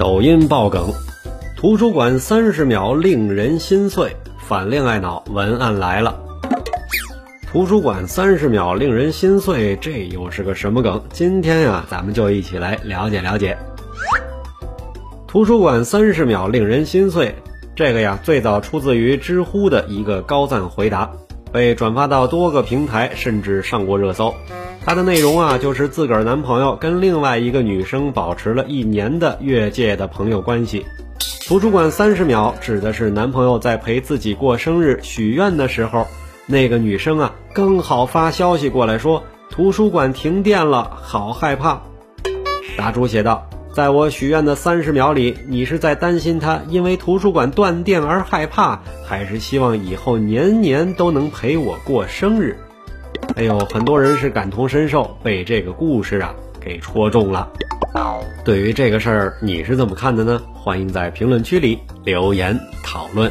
抖音爆梗，图书馆三十秒令人心碎，反恋爱脑文案来了。图书馆三十秒令人心碎，这又是个什么梗？今天呀，咱们就一起来了解了解。图书馆三十秒令人心碎，这个呀，最早出自于知乎的一个高赞回答，被转发到多个平台，甚至上过热搜。它的内容啊，就是自个儿男朋友跟另外一个女生保持了一年的越界的朋友关系。图书馆三十秒指的是男朋友在陪自己过生日许愿的时候，那个女生啊刚好发消息过来说图书馆停电了，好害怕。答主写道：“在我许愿的三十秒里，你是在担心他因为图书馆断电而害怕，还是希望以后年年都能陪我过生日？”哎呦，很多人是感同身受，被这个故事啊给戳中了。对于这个事儿，你是怎么看的呢？欢迎在评论区里留言讨论。